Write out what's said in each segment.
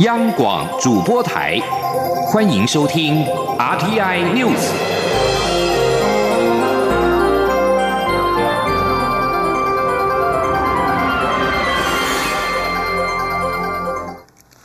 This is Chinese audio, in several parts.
央广主播台，欢迎收听 RTI News。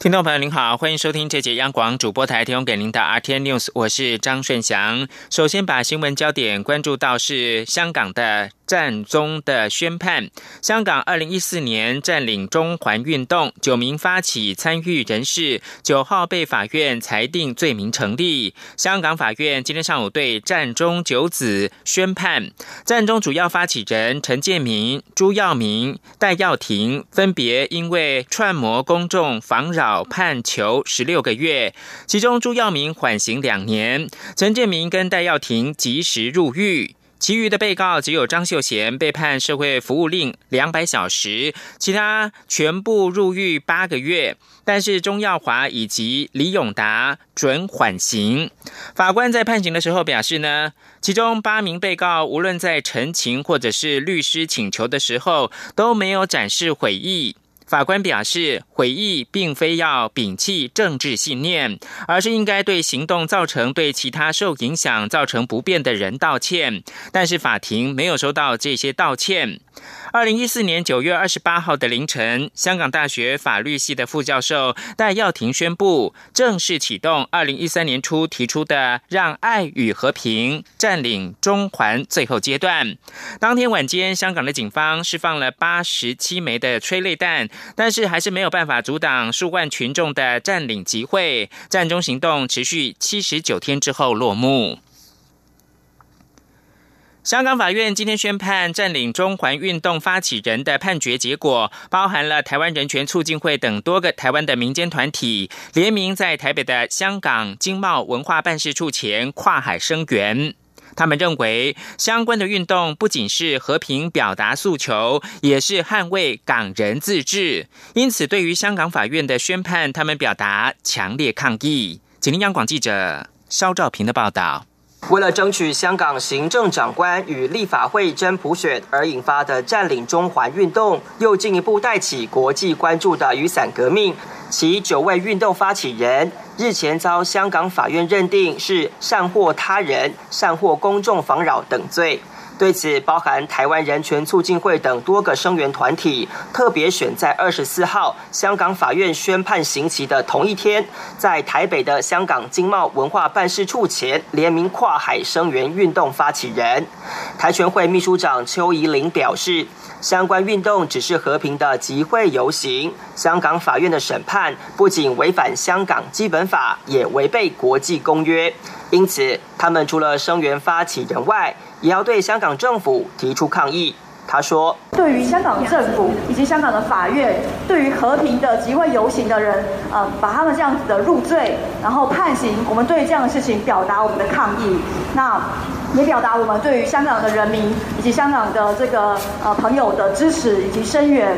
听众朋友您好，欢迎收听这节央广主播台提供给您的 RTI News，我是张顺祥。首先把新闻焦点关注到是香港的。战中的宣判，香港二零一四年占领中环运动，九名发起参与人士九号被法院裁定罪名成立。香港法院今天上午对战中九子宣判，战中主要发起人陈建明、朱耀明、戴耀廷分别因为串谋公众妨扰判囚十六个月，其中朱耀明缓刑两年，陈建明跟戴耀廷及时入狱。其余的被告只有张秀贤被判社会服务令两百小时，其他全部入狱八个月。但是钟耀华以及李永达准缓刑。法官在判刑的时候表示呢，其中八名被告无论在陈情或者是律师请求的时候都没有展示悔意。法官表示，回忆并非要摒弃政治信念，而是应该对行动造成对其他受影响、造成不便的人道歉。但是法庭没有收到这些道歉。二零一四年九月二十八号的凌晨，香港大学法律系的副教授戴耀廷宣布正式启动二零一三年初提出的“让爱与和平占领中环”最后阶段。当天晚间，香港的警方释放了八十七枚的催泪弹，但是还是没有办法阻挡数万群众的占领集会。战中行动持续七十九天之后落幕。香港法院今天宣判，占领中环运动发起人的判决结果，包含了台湾人权促进会等多个台湾的民间团体联名在台北的香港经贸文化办事处前跨海声援。他们认为，相关的运动不仅是和平表达诉求，也是捍卫港人自治。因此，对于香港法院的宣判，他们表达强烈抗议。请听央广记者肖兆平的报道。为了争取香港行政长官与立法会真普选而引发的占领中环运动，又进一步带起国际关注的雨伞革命。其九位运动发起人日前遭香港法院认定是善祸他人、善祸公众妨扰等罪。对此，包含台湾人权促进会等多个声援团体，特别选在二十四号香港法院宣判刑期的同一天，在台北的香港经贸文化办事处前联名跨海声援运动发起人。台全会秘书长邱怡玲表示，相关运动只是和平的集会游行，香港法院的审判不仅违反香港基本法，也违背国际公约。因此，他们除了声援发起人外，也要对香港政府提出抗议。他说：“对于香港政府以及香港的法院，对于和平的集会游行的人，呃，把他们这样子的入罪，然后判刑，我们对这样的事情表达我们的抗议。那也表达我们对于香港的人民以及香港的这个呃朋友的支持以及声援。”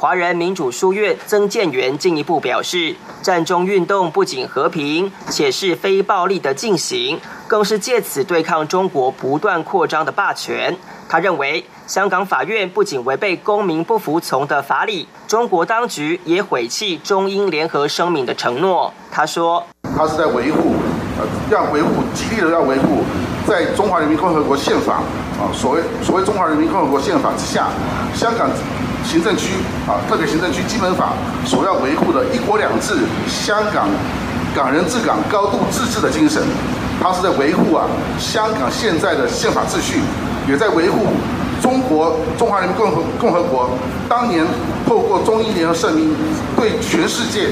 华人民主书院曾建元进一步表示，战中运动不仅和平，且是非暴力的进行，更是借此对抗中国不断扩张的霸权。他认为，香港法院不仅违背公民不服从的法理，中国当局也毁弃中英联合声明的承诺。他说：“他是在维护，呃，要维护，极力的要维护，在中华人民共和国宪法啊，所谓所谓中华人民共和国宪法之下，香港。”行政区啊，特别行政区基本法所要维护的一国两制、香港港人治港、高度自治的精神，它是在维护啊香港现在的宪法秩序，也在维护中国中华人民共和共和国当年透过中英联合声明对全世界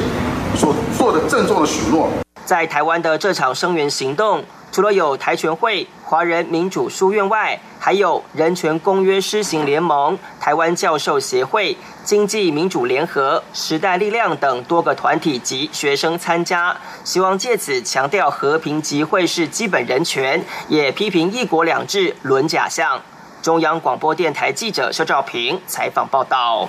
所做的郑重的许诺。在台湾的这场声援行动，除了有台全会、华人民主书院外，还有人权公约施行联盟、台湾教授协会、经济民主联合、时代力量等多个团体及学生参加，希望借此强调和平集会是基本人权，也批评一国两制沦假象。中央广播电台记者肖兆平采访报道。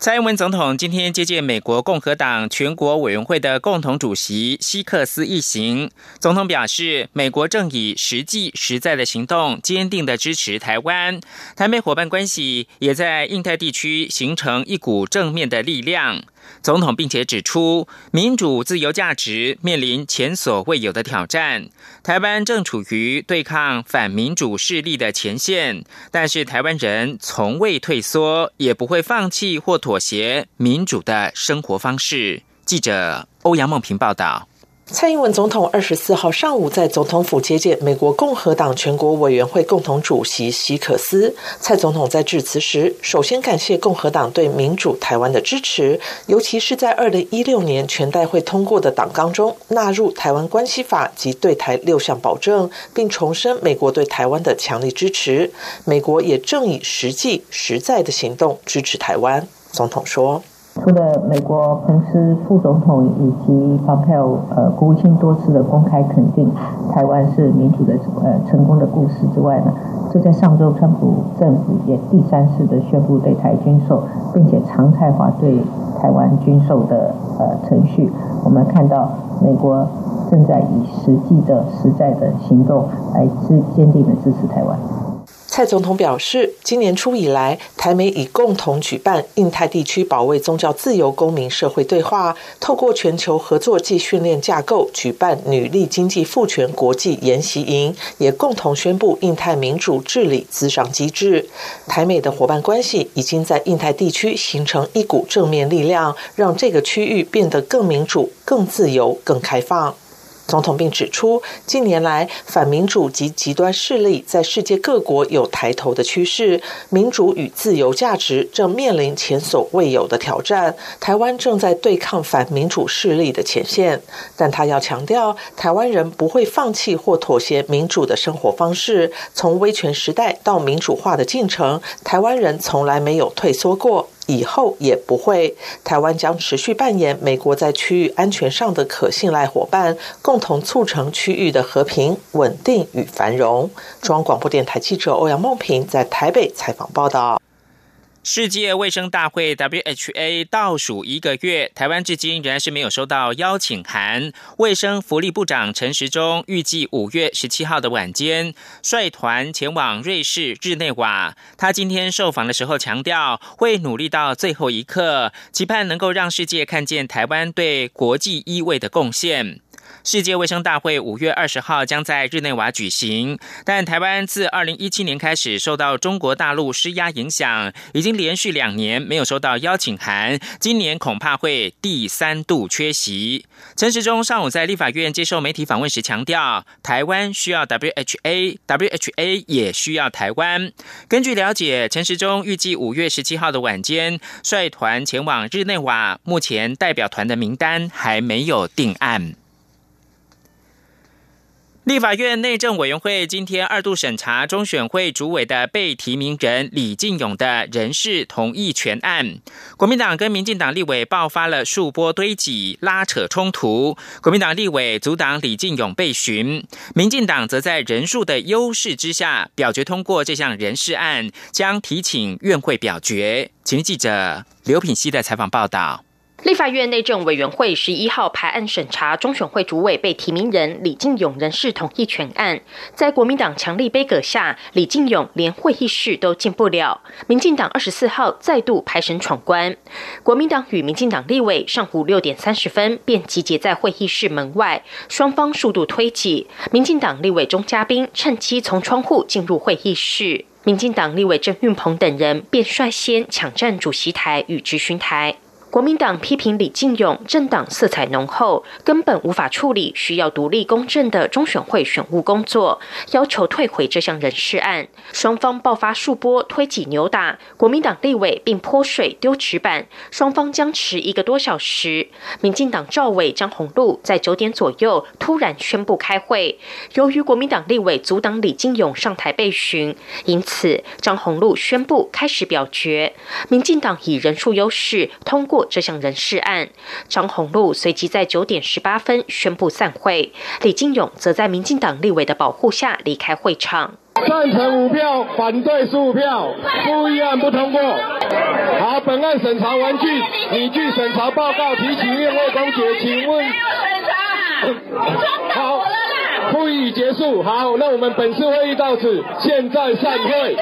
蔡英文总统今天接见美国共和党全国委员会的共同主席希克斯一行。总统表示，美国正以实际实在的行动，坚定的支持台湾，台美伙伴关系也在印太地区形成一股正面的力量。总统并且指出，民主自由价值面临前所未有的挑战，台湾正处于对抗反民主势力的前线，但是台湾人从未退缩，也不会放弃或妥协民主的生活方式。记者欧阳梦平报道。蔡英文总统二十四号上午在总统府接见美国共和党全国委员会共同主席希可斯。蔡总统在致辞时，首先感谢共和党对民主台湾的支持，尤其是在二零一六年全代会通过的党纲中纳入《台湾关系法》及对台六项保证，并重申美国对台湾的强力支持。美国也正以实际实在的行动支持台湾。总统说。除了美国彭斯副总统以及蓬佩奥呃国务卿多次的公开肯定台湾是民主的呃成功的故事之外呢，就在上周川普政府也第三次的宣布对台军售，并且常态化对台湾军售的呃程序。我们看到美国正在以实际的实在的行动来支坚定的支持台湾。蔡总统表示，今年初以来，台美已共同举办印太地区保卫宗教自由公民社会对话，透过全球合作暨训练架构举办女力经济赋权国际研习营，也共同宣布印太民主治理资商机制。台美的伙伴关系已经在印太地区形成一股正面力量，让这个区域变得更民主、更自由、更开放。总统并指出，近年来反民主及极端势力在世界各国有抬头的趋势，民主与自由价值正面临前所未有的挑战。台湾正在对抗反民主势力的前线，但他要强调，台湾人不会放弃或妥协民主的生活方式。从威权时代到民主化的进程，台湾人从来没有退缩过。以后也不会，台湾将持续扮演美国在区域安全上的可信赖伙伴，共同促成区域的和平、稳定与繁荣。中央广播电台记者欧阳梦平在台北采访报道。世界卫生大会 （WHA） 倒数一个月，台湾至今仍然是没有收到邀请函。卫生福利部长陈时中预计五月十七号的晚间率团前往瑞士日内瓦。他今天受访的时候强调，会努力到最后一刻，期盼能够让世界看见台湾对国际医卫的贡献。世界卫生大会五月二十号将在日内瓦举行，但台湾自二零一七年开始受到中国大陆施压影响，已经连续两年没有收到邀请函，今年恐怕会第三度缺席。陈时中上午在立法院接受媒体访问时强调，台湾需要 WHA，WHA 也需要台湾。根据了解，陈时中预计五月十七号的晚间率团前往日内瓦，目前代表团的名单还没有定案。立法院内政委员会今天二度审查中选会主委的被提名人李进勇的人事同意权案，国民党跟民进党立委爆发了数波堆挤、拉扯冲突。国民党立委阻挡李进勇被询，民进党则在人数的优势之下表决通过这项人事案，将提请院会表决。请记者刘品熙的采访报道。立法院内政委员会十一号排案审查中选会主委被提名人李进勇人事同意权案，在国民党强力背阁下，李进勇连会议室都进不了。民进党二十四号再度排审闯关，国民党与民进党立委上午六点三十分便集结在会议室门外，双方速度推挤。民进党立委钟嘉宾趁机从窗户进入会议室，民进党立委郑运鹏等人便率先抢占主席台与质询台。国民党批评李进勇政党色彩浓厚，根本无法处理需要独立公正的中选会选务工作，要求退回这项人事案。双方爆发数波推挤扭打，国民党立委并泼水丢纸板，双方僵持一个多小时。民进党赵伟张宏禄在九点左右突然宣布开会，由于国民党立委阻挡李进勇上台被询，因此张宏禄宣布开始表决。民进党以人数优势通过。这项人事案，张宏禄随即在九点十八分宣布散会，李金勇则在民进党立委的保护下离开会场。赞成五票，反对十五票，复议案不通过。好，本案审查完毕，拟具审查报告，提请院会公决。请问？好，复议结束。好，那我们本次会议到此，现在散会。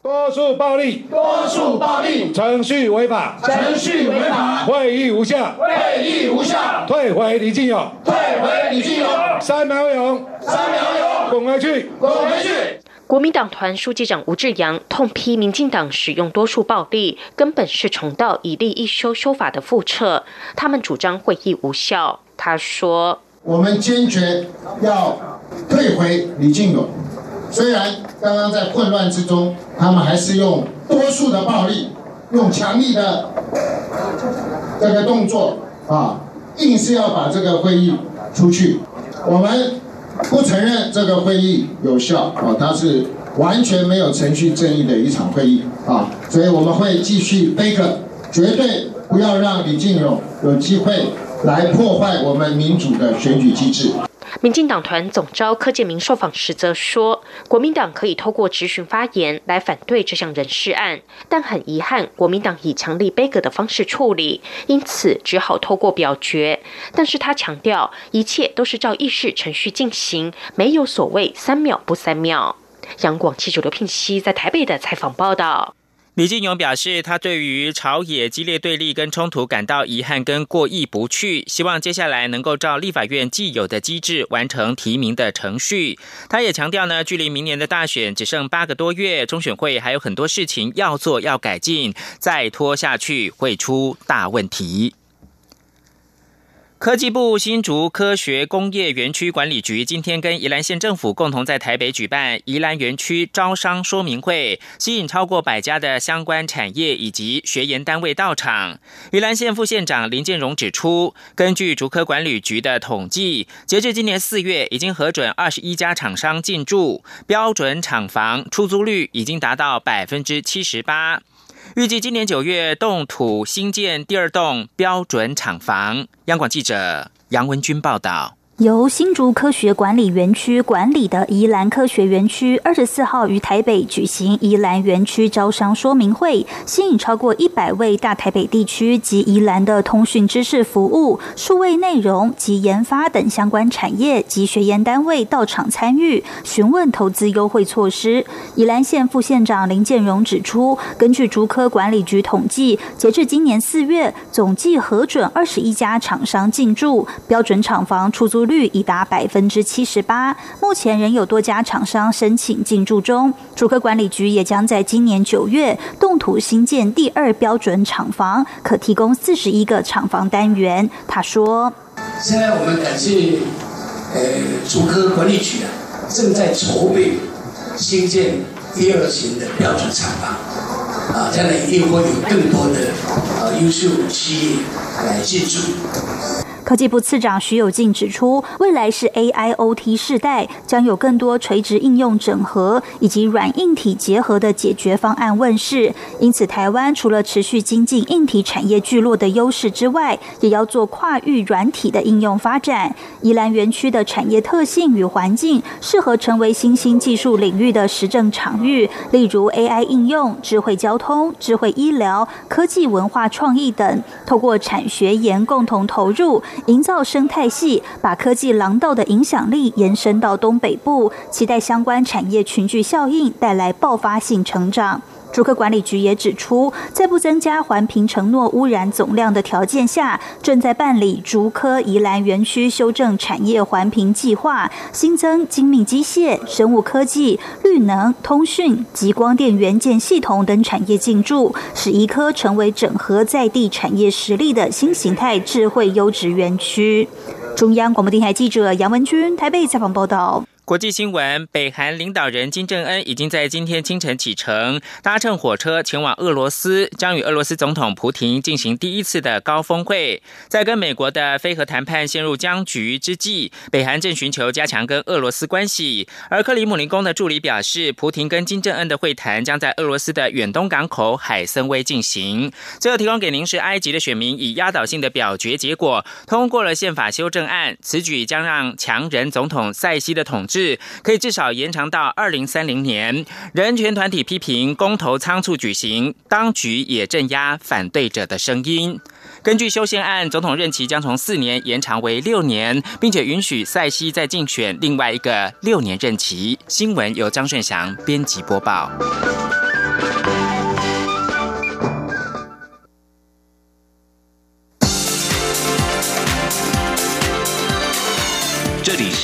多数暴力，多数暴力，程序违法，程序违法。会议无效，会议无效，退回李进勇，退回李进勇，三秒勇，三秒勇，滚回去，滚回去。国民党团书记长吴志阳痛批民进党使用多数暴力，根本是重蹈一例一修修法的覆辙。他们主张会议无效。他说：“我们坚决要退回李进勇。虽然刚刚在混乱之中，他们还是用多数的暴力，用强力的这个动作啊，硬是要把这个会议出去。我们。”不承认这个会议有效啊，它是完全没有程序正义的一场会议啊，所以我们会继续背个，绝对不要让李进勇有机会来破坏我们民主的选举机制。民进党团总召柯建明受访时则说，国民党可以透过质询发言来反对这项人事案，但很遗憾，国民党以强力杯葛的方式处理，因此只好透过表决。但是他强调，一切都是照议事程序进行，没有所谓三秒不三秒。央广记者刘聘熙在台北的采访报道。李进勇表示，他对于朝野激烈对立跟冲突感到遗憾跟过意不去，希望接下来能够照立法院既有的机制完成提名的程序。他也强调呢，距离明年的大选只剩八个多月，中选会还有很多事情要做要改进，再拖下去会出大问题。科技部新竹科学工业园区管理局今天跟宜兰县政府共同在台北举办宜兰园区招商说明会，吸引超过百家的相关产业以及学研单位到场。宜兰县副县长林建荣指出，根据竹科管理局的统计，截至今年四月，已经核准二十一家厂商进驻，标准厂房出租率已经达到百分之七十八。预计今年九月动土新建第二栋标准厂房。央广记者杨文军报道。由新竹科学管理园区管理的宜兰科学园区，二十四号于台北举行宜兰园区招商说明会，吸引超过一百位大台北地区及宜兰的通讯知识服务、数位内容及研发等相关产业及学研单位到场参与，询问投资优惠措施。宜兰县副县长林建荣指出，根据竹科管理局统计，截至今年四月，总计核准二十一家厂商进驻，标准厂房出租。率已达百分之七十八，目前仍有多家厂商申请进驻中。主科管理局也将在今年九月动土新建第二标准厂房，可提供四十一个厂房单元。他说：“现在我们感谢呃主科管理局啊，正在筹备新建第二型的标准厂房啊，将来一定会有更多的呃优秀企业来进驻。”科技部次长徐有进指出，未来是 AIoT 世代，将有更多垂直应用整合以及软硬体结合的解决方案问世。因此，台湾除了持续精进硬体产业聚落的优势之外，也要做跨域软体的应用发展。宜兰园区的产业特性与环境，适合成为新兴技术领域的实证场域，例如 AI 应用、智慧交通、智慧医疗、科技文化创意等，透过产学研共同投入。营造生态系，把科技廊道的影响力延伸到东北部，期待相关产业群聚效应带来爆发性成长。竹科管理局也指出，在不增加环评承诺污染总量的条件下，正在办理竹科宜兰园区修正产业环评计划，新增精密机械、生物科技、绿能、通讯及光电元件系统等产业进驻，使宜科成为整合在地产业实力的新形态智慧优质园区。中央广播电台记者杨文君台北采访报道。国际新闻：北韩领导人金正恩已经在今天清晨启程，搭乘火车前往俄罗斯，将与俄罗斯总统普廷进行第一次的高峰会。在跟美国的非核谈判陷入僵局之际，北韩正寻求加强跟俄罗斯关系。而克里姆林宫的助理表示，普廷跟金正恩的会谈将在俄罗斯的远东港口海参崴进行。最后提供给您是埃及的选民以压倒性的表决结果通过了宪法修正案，此举将让强人总统塞西的统治。可以至少延长到二零三零年。人权团体批评公投仓促举行，当局也镇压反对者的声音。根据修宪案，总统任期将从四年延长为六年，并且允许塞西再竞选另外一个六年任期。新闻由张顺祥编辑播报。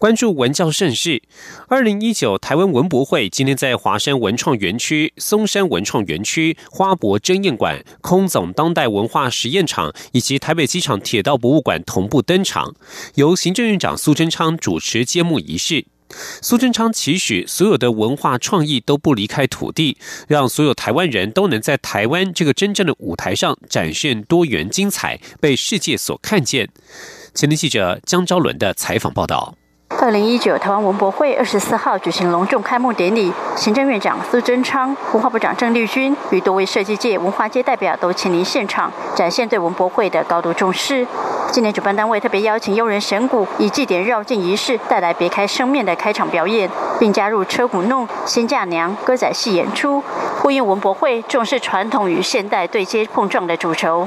关注文教盛事，二零一九台湾文博会今天在华山文创园区、松山文创园区、花博争艳馆、空总当代文化实验场以及台北机场铁道博物馆同步登场，由行政院长苏贞昌主持揭幕仪式。苏贞昌期许所有的文化创意都不离开土地，让所有台湾人都能在台湾这个真正的舞台上展现多元精彩，被世界所看见。前天记者江昭伦的采访报道。二零一九台湾文博会二十四号举行隆重开幕典礼，行政院长苏贞昌、文化部长郑丽君与多位设计界、文化界代表都亲临现场，展现对文博会的高度重视。今年主办单位特别邀请悠人神鼓，以祭典绕境仪式带来别开生面的开场表演，并加入车鼓弄、新嫁娘、歌仔戏演出，呼应文博会重视传统与现代对接碰撞的主轴。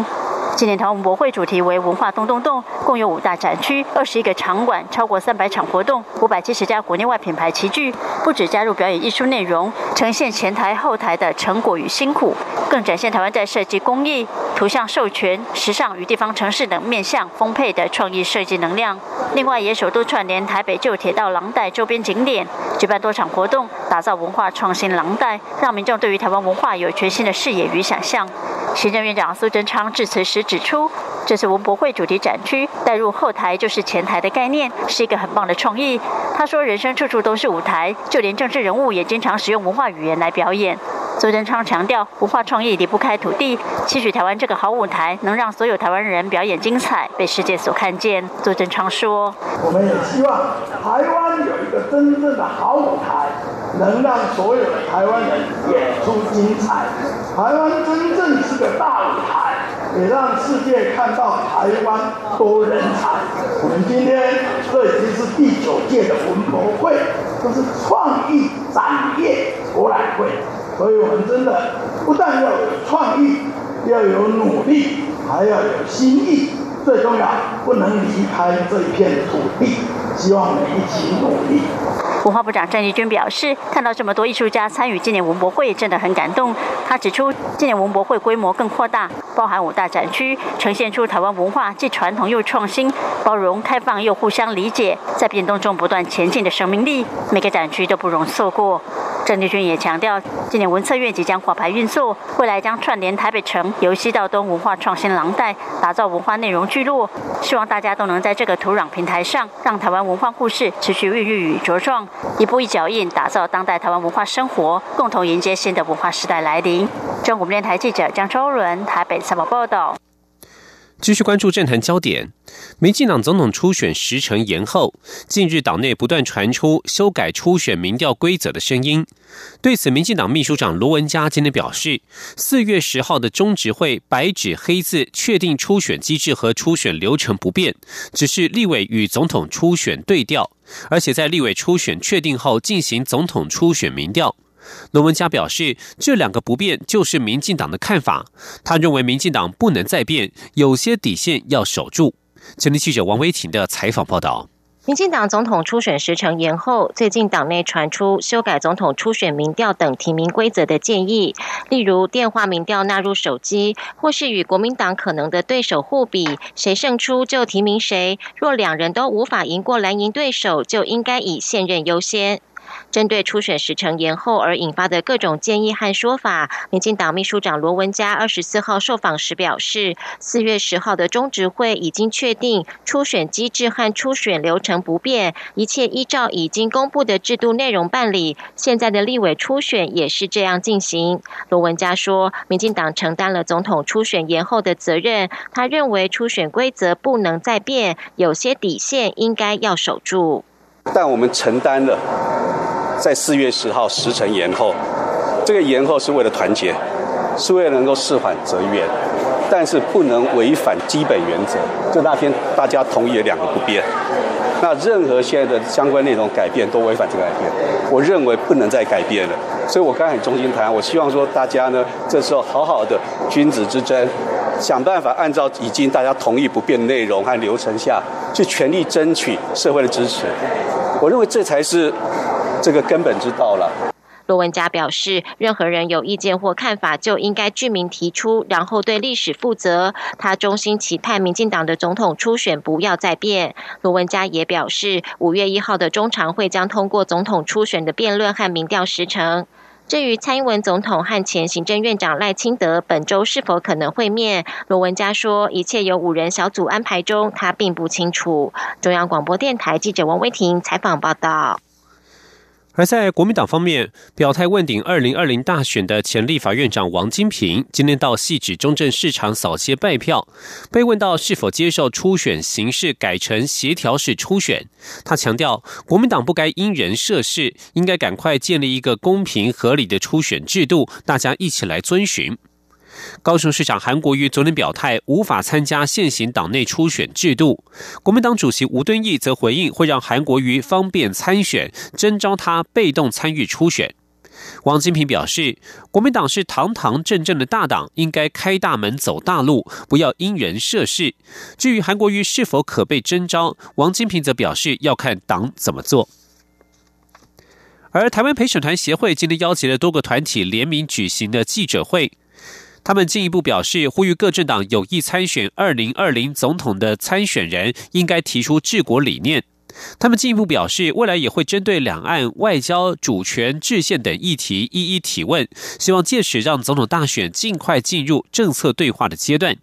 今年台湾文博会主题为“文化动动动”，共有五大展区、二十一个场馆、超过三百场活动、五百七十家国内外品牌齐聚。不止加入表演艺术内容，呈现前台后台的成果与辛苦，更展现台湾在设计工艺、图像授权、时尚与地方城市等面向丰沛的创意设计能量。另外，也首度串联台北旧铁道廊带周边景点，举办多场活动，打造文化创新廊带，让民众对于台湾文化有全新的视野与想象。行政院长苏贞昌致辞时指出，这次文博会主题展区带入后台就是前台的概念，是一个很棒的创意。他说：“人生处处都是舞台，就连政治人物也经常使用文化语言来表演。”苏贞昌强调，文化创意离不开土地，期许台湾这个好舞台能让所有台湾人表演精彩，被世界所看见。苏贞昌说：“我们也希望台湾有一个真正的好舞台，能让所有的台湾人演出精彩。台湾真正是个大舞台，也让世界看到台湾多人才。我们今天这已经是第九届的文博会，这是创意展业博览会。”所以我们真的不但要有创意，要有努力，还要有心意。最重要，不能离开这一片土地。希望我们一起努力。文化部长郑丽君表示，看到这么多艺术家参与今年文博会，真的很感动。他指出，今年文博会规模更扩大，包含五大展区，呈现出台湾文化既传统又创新、包容开放又互相理解，在变动中不断前进的生命力。每个展区都不容错过。郑丽君也强调，今年文策院即将挂牌运作，未来将串联台北城，由西到东文化创新廊带，打造文化内容聚落。希望大家都能在这个土壤平台上，让台湾文化故事持续孕育与茁壮。一步一脚印，打造当代台湾文化生活，共同迎接新的文化时代来临。中国电台记者江周伦台北采访报道。继续关注政坛焦点，民进党总统初选时程延后，近日党内不断传出修改初选民调规则的声音。对此，民进党秘书长罗文嘉今天表示，四月十号的中执会白纸黑字确定初选机制和初选流程不变，只是立委与总统初选对调，而且在立委初选确定后进行总统初选民调。罗文嘉表示，这两个不变就是民进党的看法。他认为民进党不能再变，有些底线要守住。前天记者王维婷的采访报道。民进党总统初选时程延后，最近党内传出修改总统初选民调等提名规则的建议，例如电话民调纳入手机，或是与国民党可能的对手互比，谁胜出就提名谁。若两人都无法赢过蓝营对手，就应该以现任优先。针对初选时程延后而引发的各种建议和说法，民进党秘书长罗文嘉二十四号受访时表示，四月十号的中执会已经确定初选机制和初选流程不变，一切依照已经公布的制度内容办理。现在的立委初选也是这样进行。罗文嘉说，民进党承担了总统初选延后的责任，他认为初选规则不能再变，有些底线应该要守住。但我们承担了。在四月十号时辰延后，这个延后是为了团结，是为了能够事缓则圆，但是不能违反基本原则。就那天大家同意了两个不变，那任何现在的相关内容改变都违反这个改变，我认为不能再改变了。所以我刚才很衷心谈，我希望说大家呢这时候好好的君子之争，想办法按照已经大家同意不变的内容和流程下去，全力争取社会的支持。我认为这才是这个根本之道了。罗文佳表示，任何人有意见或看法，就应该具名提出，然后对历史负责。他衷心期盼民进党的总统初选不要再变。罗文佳也表示，五月一号的中常会将通过总统初选的辩论和民调时程。至于蔡英文总统和前行政院长赖清德本周是否可能会面，罗文佳说，一切由五人小组安排中，他并不清楚。中央广播电台记者王威婷采访报道。而在国民党方面，表态问鼎二零二零大选的前立法院长王金平，今天到汐止中正市场扫街拜票。被问到是否接受初选形式改成协调式初选，他强调，国民党不该因人设事，应该赶快建立一个公平合理的初选制度，大家一起来遵循。高雄市长韩国瑜昨天表态无法参加现行党内初选制度，国民党主席吴敦义则回应会让韩国瑜方便参选，征召他被动参与初选。王金平表示，国民党是堂堂正正的大党，应该开大门走大路，不要因人设事。至于韩国瑜是否可被征召，王金平则表示要看党怎么做。而台湾陪审团协会今天邀集了多个团体联名举行的记者会。他们进一步表示，呼吁各政党有意参选二零二零总统的参选人，应该提出治国理念。他们进一步表示，未来也会针对两岸外交、主权、制宪等议题一一提问，希望届时让总统大选尽快进入政策对话的阶段。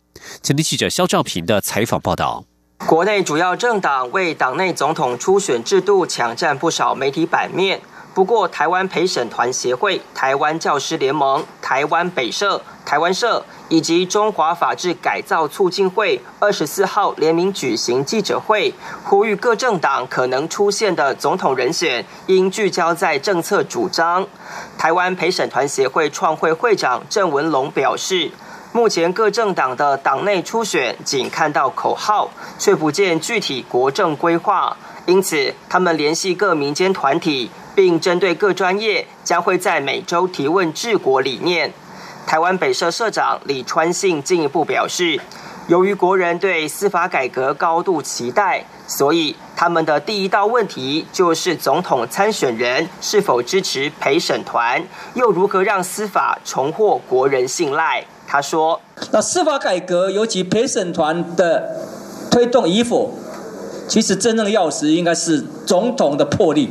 前天记者肖兆平的采访报道。国内主要政党为党内总统初选制度抢占不少媒体版面。不过，台湾陪审团协会、台湾教师联盟、台湾北社、台湾社以及中华法制改造促进会二十四号联名举行记者会，呼吁各政党可能出现的总统人选应聚焦在政策主张。台湾陪审团协会创会会长郑文龙表示，目前各政党的党内初选仅看到口号，却不见具体国政规划，因此他们联系各民间团体。并针对各专业，将会在每周提问治国理念。台湾北社社长李川信进一步表示，由于国人对司法改革高度期待，所以他们的第一道问题就是总统参选人是否支持陪审团，又如何让司法重获国人信赖。他说：“那司法改革尤其陪审团的推动与否，其实真正的钥匙应该是总统的魄力。”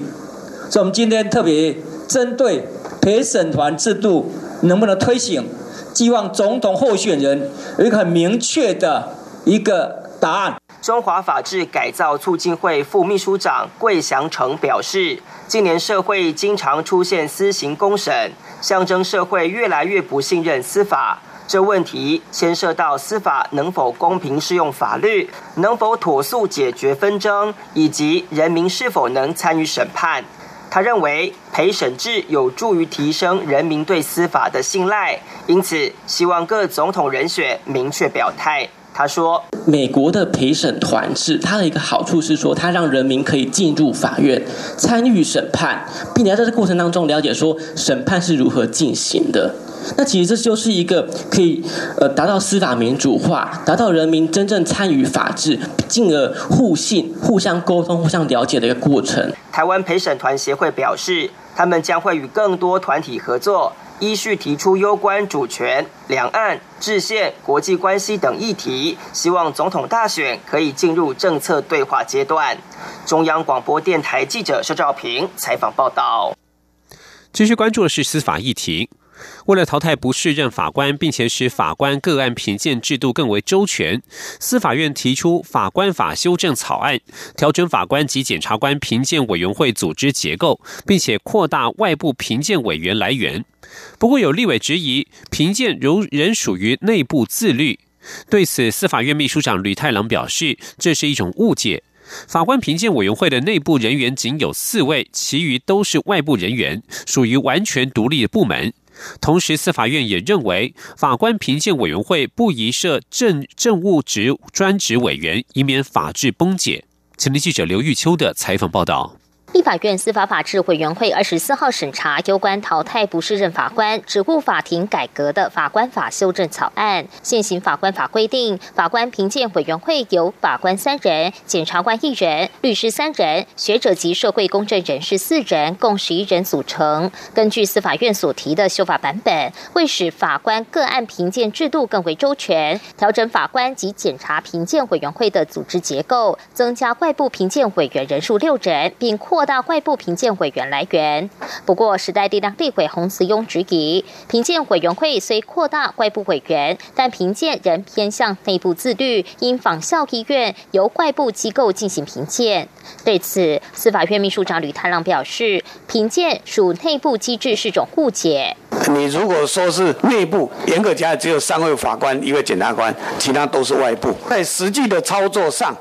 所以，我们今天特别针对陪审团制度能不能推行，希望总统候选人有一个很明确的一个答案。中华法制改造促进会副秘书长桂祥成表示，近年社会经常出现私刑公审，象征社会越来越不信任司法。这问题牵涉到司法能否公平适用法律，能否妥速解决纷争，以及人民是否能参与审判。他认为陪审制有助于提升人民对司法的信赖，因此希望各总统人选明确表态。他说：“美国的陪审团制，它的一个好处是说，它让人民可以进入法院参与审判，并且在这过程当中了解说审判是如何进行的。”那其实这就是一个可以呃达到司法民主化，达到人民真正参与法治，进而互信、互相沟通、互相了解的一个过程。台湾陪审团协会表示，他们将会与更多团体合作，依序提出有关主权、两岸、制宪、国际关系等议题，希望总统大选可以进入政策对话阶段。中央广播电台记者肖兆平采访报道。继续关注的是司法议题。为了淘汰不适任法官，并且使法官个案评鉴制度更为周全，司法院提出法官法修正草案，调整法官及检察官评鉴委员会组织结构，并且扩大外部评鉴委员来源。不过，有立委质疑，评鉴仍仍属于内部自律。对此，司法院秘书长吕太郎表示，这是一种误解。法官评鉴委员会的内部人员仅有四位，其余都是外部人员，属于完全独立的部门。同时，司法院也认为，法官评鉴委员会不宜设政政务职专职委员，以免法治崩解。前天记者刘玉秋的采访报道。立法院司法法制委员会二十四号审查有关淘汰不适任法官、职务法庭改革的法官法修正草案。现行法官法规定，法官评鉴委员会由法官三人、检察官一人、律师三人、学者及社会公正人士四人，共十一人组成。根据司法院所提的修法版本，为使法官个案评鉴制度更为周全，调整法官及检察评鉴委员会的组织结构，增加外部评鉴委员人数六人，并扩。扩大外部评鉴委员来源。不过，时代力量立委洪慈庸质疑，评鉴委员会虽扩大外部委员，但评鉴仍偏向内部自律，应仿效医院由外部机构进行评鉴。对此，司法院秘书长吕太郎表示，评鉴属内部机制是种误解。你如果说是内部，严格讲只有三位法官、一位检察官，其他都是外部。在实际的操作上，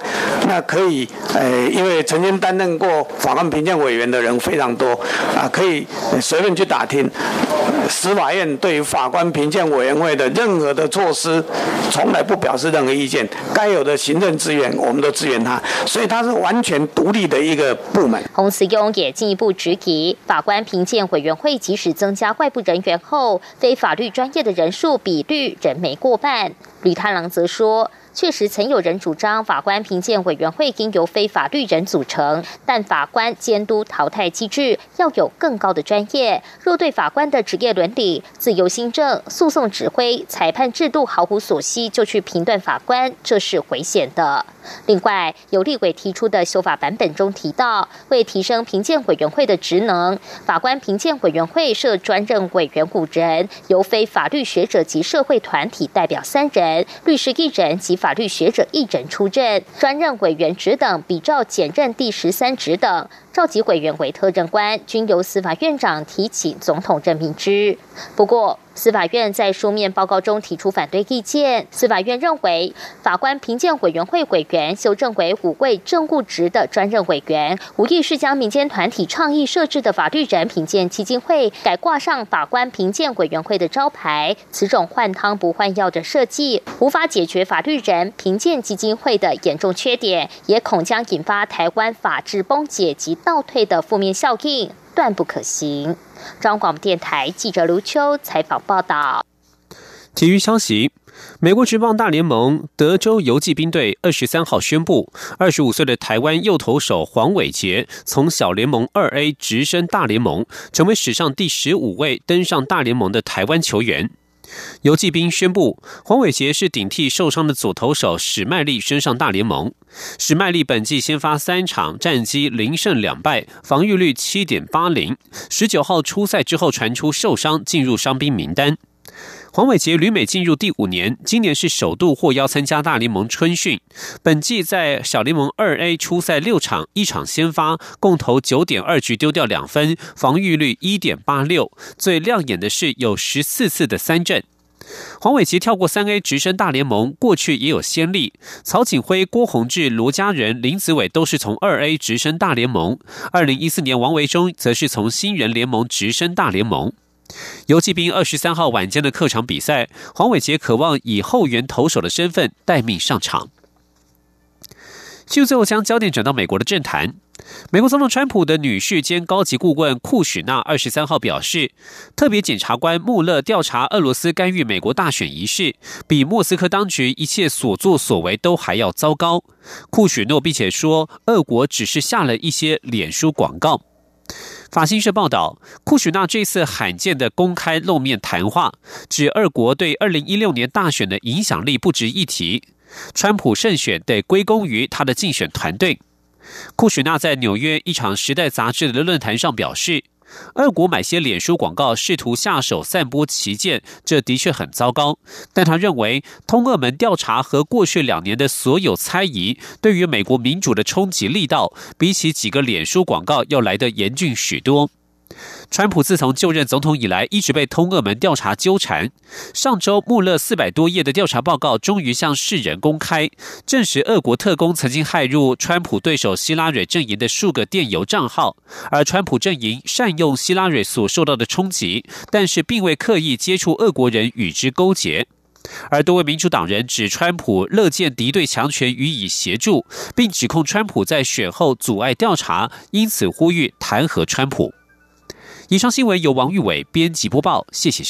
那可以，呃，因为曾经担任过法官评鉴委员的人非常多，啊，可以随便去打听。司法院对于法官评鉴委员会的任何的措施，从来不表示任何意见。该有的行政资源，我们都支援他，所以他是完全独立的一个部门。洪慈庸也进一步质疑，法官评鉴委员会即使增加外部人员后，非法律专业的人数比率仍没过半。吕太郎则说。确实曾有人主张法官评鉴委员会应由非法律人组成，但法官监督淘汰机制要有更高的专业。若对法官的职业伦理、自由新政、诉讼指挥、裁判制度毫无所悉，就去评断法官，这是危险的。另外，有立委提出的修法版本中提到，为提升评鉴委员会的职能，法官评鉴委员会设专任委员五人，由非法律学者及社会团体代表三人，律师一人及法。律学者一人出任专任委员职等，比照简任第十三职等，召集委员为特任官，均由司法院长提起总统任命之。不过，司法院在书面报告中提出反对意见。司法院认为，法官评鉴委员会委员修正为五位正务职的专任委员，无疑是将民间团体倡议设置的法律人评鉴基金会改挂上法官评鉴委员会的招牌。此种换汤不换药的设计，无法解决法律人评鉴基金会的严重缺点，也恐将引发台湾法治崩解及倒退的负面效应，断不可行。中广电台记者卢秋采访报道。体育消息：美国职棒大联盟德州游骑兵队二十三号宣布，二十五岁的台湾右投手黄伟杰从小联盟二 A 直升大联盟，成为史上第十五位登上大联盟的台湾球员。游骑兵宣布，黄伟杰是顶替受伤的左投手史麦利升上大联盟。史麦利本季先发三场，战绩零胜两败，防御率七点八零。十九号出赛之后传出受伤，进入伤兵名单。黄伟杰旅美进入第五年，今年是首度获邀参加大联盟春训。本季在小联盟二 A 初赛六场，一场先发，共投九点二局，丢掉两分，防御率一点八六。最亮眼的是有十四次的三振。黄伟杰跳过三 A 直升大联盟，过去也有先例。曹景辉、郭宏志、罗家人、林子伟都是从二 A 直升大联盟。二零一四年，王维忠则是从新人联盟直升大联盟。游击兵二十三号晚间的客场比赛，黄伟杰渴望以后援投手的身份待命上场。就最后将焦点转到美国的政坛，美国总统川普的女婿兼高级顾问库许纳二十三号表示，特别检察官穆勒调查俄罗斯干预美国大选一事，比莫斯科当局一切所作所为都还要糟糕。库许诺并且说，俄国只是下了一些脸书广告。法新社报道，库许纳这次罕见的公开露面谈话，指二国对二零一六年大选的影响力不值一提，川普胜选得归功于他的竞选团队。库许纳在纽约一场《时代》杂志的论坛上表示。俄国买些脸书广告，试图下手散播旗舰，这的确很糟糕。但他认为，通俄门调查和过去两年的所有猜疑，对于美国民主的冲击力道，比起几个脸书广告要来得严峻许多。川普自从就任总统以来一直被通俄门调查纠缠。上周穆勒四百多页的调查报告终于向世人公开证实俄国特工曾经害入川普对手希拉瑞阵营的数个电邮账号。而川普阵营善用希拉瑞所受到的冲击但是并未刻意接触俄国人与之勾结。而多位民主党人指川普乐见敌对强权予以协助并指控川普在选后阻碍调查因此呼吁弹劾川普。以上新闻由王玉伟编辑播报，谢谢收。